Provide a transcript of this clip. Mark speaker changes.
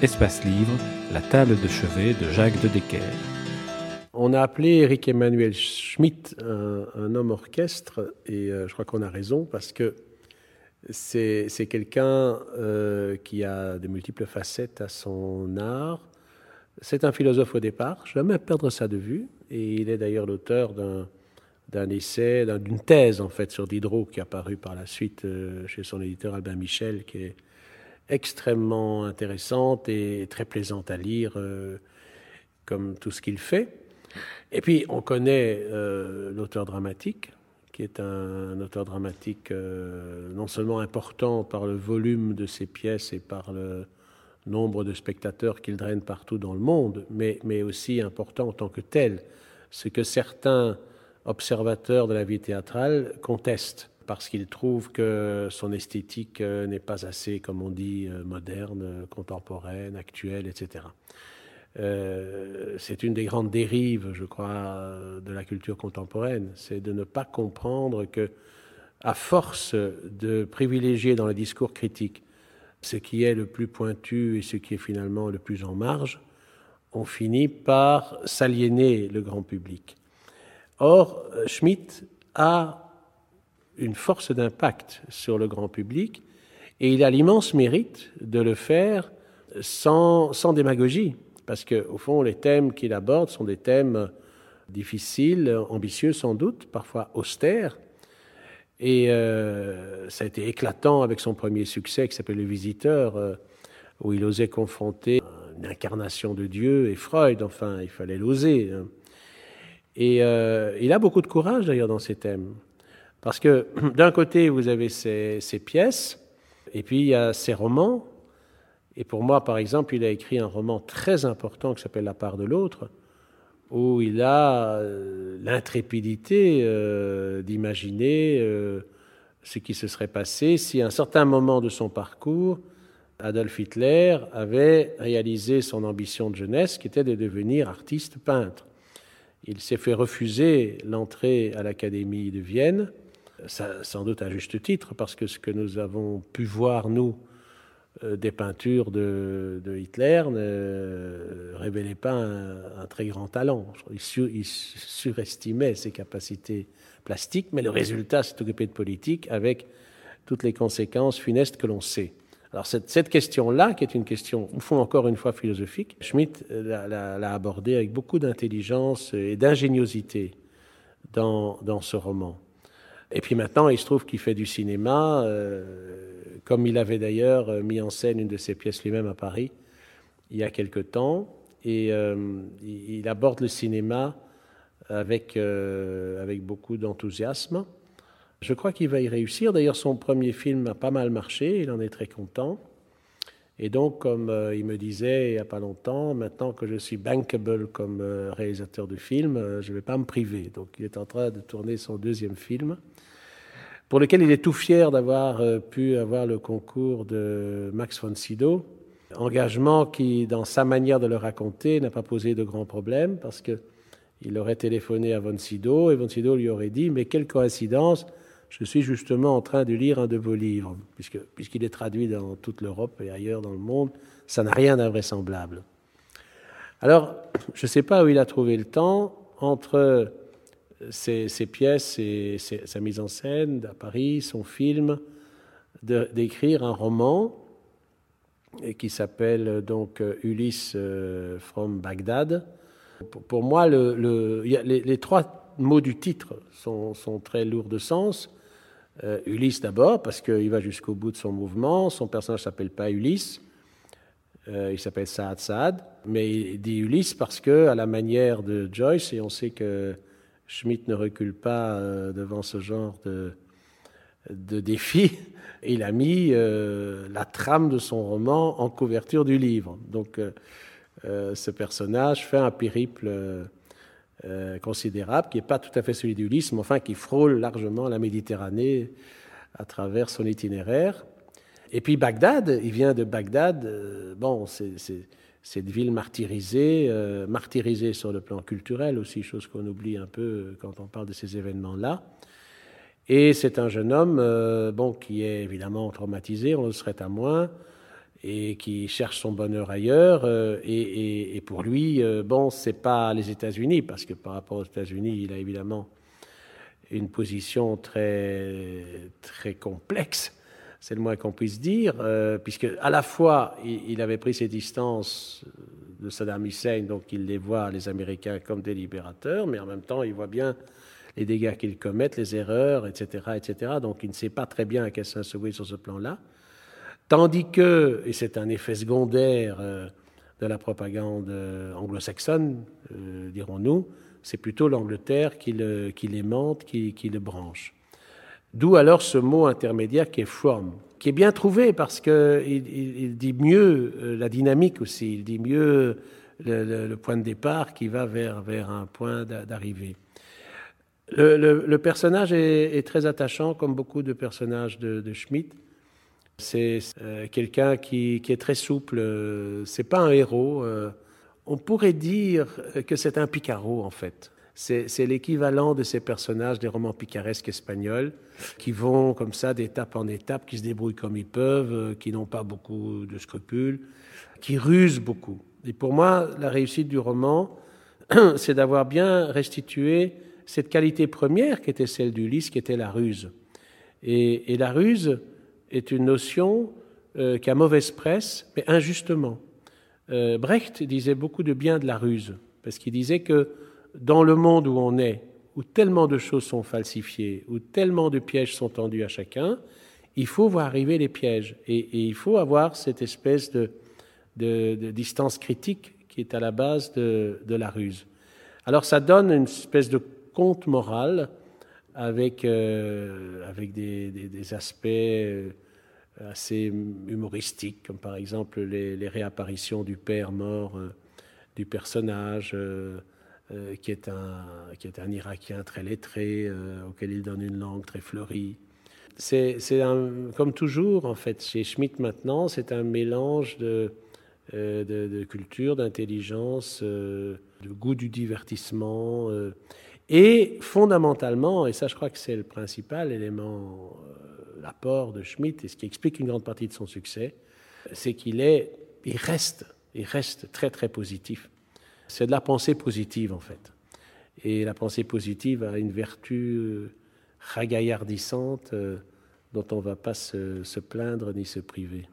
Speaker 1: Espace Livre, la table de chevet de Jacques de Decker.
Speaker 2: On a appelé Eric Emmanuel Schmitt un, homme orchestre, et euh, je crois qu'on a raison parce que c'est quelqu'un euh, qui a de multiples facettes à son art. C'est un philosophe au départ, jamais perdre ça de vue, et il est d'ailleurs l'auteur d'un essai, d'une thèse en fait sur Diderot qui a paru par la suite euh, chez son éditeur Albin Michel, qui est extrêmement intéressante et très plaisante à lire, comme tout ce qu'il fait. Et puis, on connaît euh, l'auteur dramatique, qui est un, auteur dramatique euh, non seulement important par le volume de ses pièces et par le nombre de spectateurs qu'il draine partout dans le monde, mais, mais aussi important en tant que tel, ce que certains observateurs de la vie théâtrale contestent parce qu'ils trouvent que son esthétique euh, n'est pas assez, comme on dit, moderne, contemporaine, actuelle, etc. Euh, c'est une des grandes dérives, je crois, de la culture contemporaine, c'est de ne pas comprendre que, à force de privilégier dans le discours critique ce qui est le plus pointu et ce qui est finalement le plus en marge, on finit par s'aliéner le grand public. Or, Schmitt a une force d'impact sur le grand public et il a l'immense mérite de le faire sans, sans démagogie parce qu'au fond, les thèmes qu'il aborde sont des thèmes difficiles, ambitieux sans doute, parfois austères. Et euh, ça a été éclatant avec son premier succès qui s'appelle Le Visiteur, euh, où il osait confronter une incarnation de Dieu et Freud, enfin, il fallait l'oser. Hein. Et euh, il a beaucoup de courage d'ailleurs dans ces thèmes. Parce que d'un côté, vous avez ces pièces, et puis il y a ces romans, et pour moi, par exemple, il a écrit un roman très important qui s'appelle La part de l'autre, où il a euh, l'intrépidité euh, d'imaginer euh, ce qui se serait passé si à un certain moment de son parcours, Adolf Hitler avait réalisé son ambition de jeunesse, qui était de devenir artiste peintre. Il s'est fait refuser l'entrée à l'Académie de Vienne, sans doute à juste titre, parce que ce que nous avons pu voir, nous, euh, des peintures de, Hitler ne révélaient pas un, très grand talent. Il, surestimait ses capacités plastiques, mais le résultat s'est occupé de politique avec toutes les conséquences funestes que l'on sait. Alors cette, question-là, qui est une question, au fond, encore une fois philosophique, Schmitt l'a abordée avec beaucoup d'intelligence et d'ingéniosité dans, ce roman. Et puis maintenant, il se trouve qu'il fait du cinéma. Euh, comme il avait d'ailleurs euh, mis en scène une de ses pièces lui-même à Paris il y a quelque temps. Et euh, il aborde le cinéma avec, avec beaucoup d'enthousiasme. Je crois qu'il va y réussir. D'ailleurs, son premier film a pas mal marché, il en est très content. Et donc, comme il me disait il n'y a pas longtemps, maintenant que je suis bankable comme réalisateur de films, je ne vais pas me priver. Donc, il est en train de tourner son deuxième film pour lequel il est tout fier d'avoir euh, pu avoir le concours de Max von Sydow. Engagement qui, dans sa manière de le raconter, n'a pas posé de grands problèmes parce qu'il aurait téléphoné à von Sydow et von Sydow lui aurait dit Mais quelle coïncidence, je suis justement en train de lire un de vos livres, puisque, puisqu'il est traduit dans toute l'Europe et ailleurs dans le monde, ça n'a rien d'invraisemblable. Alors, je ne sais pas où il a trouvé le temps entre ses, pièces et sa mise en scène à Paris, son film, d'écrire un roman qui s'appelle donc Ulysse euh, from Bagdad. Pour, moi, le, les, trois mots du titre sont, très lourds de sens. Euh, Ulysse d'abord, parce qu'il va jusqu'au bout de son mouvement. Son personnage s'appelle pas Ulysse, euh, il s'appelle Saad Saad, mais il dit Ulysse parce que, à la manière de Joyce, et on sait que Schmitt ne recule pas euh, devant ce genre de, de défi. Il a mis la trame de son roman en couverture du livre. Donc, ce personnage fait un périple considérable, qui n'est pas tout à fait celui d'Ulysse, mais enfin qui frôle largement la Méditerranée à travers son itinéraire. Et puis Bagdad, il vient de Bagdad. bon, c'est cette ville martyrisée, euh, martyrisée sur le plan culturel aussi, chose qu'on oublie un peu quand on parle de ces événements-là. Et c'est un jeune homme, euh, bon, qui est évidemment traumatisé, on le serait à moins, et qui cherche son bonheur ailleurs. Et, pour lui, bon, c'est pas les États-Unis, parce que par rapport aux États-Unis, il a évidemment une position très, très complexe, c'est le moins qu'on puisse dire, puisque à la fois il, avait pris ses distances de Saddam Hussein, donc il les voit, les Américains, comme des libérateurs, mais en même temps, il voit bien les dégâts qu'ils commettent, les erreurs, etc., etc. Donc il ne sait pas très bien à quel sens se sur ce plan-là. Tandis que, et c'est un effet secondaire euh, de la propagande euh, anglo-saxonne, euh, dirons-nous, c'est plutôt l'Angleterre qui, le, qui l'aimante, qui, qui, le branche. D'où alors ce mot intermédiaire qui est from, qui est bien trouvé parce qu'il il, dit mieux la dynamique aussi, il dit mieux le, point de départ qui va vers, vers un point d'arrivée. Le, personnage est, très attachant, comme beaucoup de personnages de, de Schmitt. C'est euh, quelqu'un qui, est très souple. C'est pas un héros. Euh, on pourrait dire que c'est un picaro en fait. C'est l'équivalent de ces personnages des romans picaresques espagnols qui vont comme ça d'étape en étape, qui se débrouillent comme ils peuvent, euh, qui n'ont pas beaucoup de scrupules, qui rusent beaucoup. Et pour moi, la réussite du roman, c'est d'avoir bien restitué cette qualité première qui était celle d'Ulysse, qui était la ruse. Et, la ruse est une notion euh, qui a mauvaise presse, mais injustement. Euh, Brecht disait beaucoup de bien de la ruse, parce qu'il disait que dans le monde où on est, où tellement de choses sont falsifiées, où tellement de pièges sont tendus à chacun, il faut voir arriver les pièges. Et, il faut avoir cette espèce de, distance critique qui est à la base de, de la ruse. Alors ça donne une espèce de conte moral avec, euh, avec des, des, aspects euh, assez humoristiques, comme par exemple les, réapparitions du père mort euh, du personnage, qui, est un, qui est un Irakien très lettré, auquel il donne une langue très fleurie. C'est comme toujours, en fait, chez Schmitt maintenant, c'est un mélange de, de, de culture, d'intelligence, de goût du divertissement. Et fondamentalement, et ça je crois que c'est le principal élément, euh, l'apport de Schmitt, et ce qui explique une grande partie de son succès, c'est qu'il est, il reste, il reste très très positif. C'est de la pensée positive en fait. Et la pensée positive a une vertu euh, ragaillardissante euh, dont on ne va pas se plaindre ni se priver.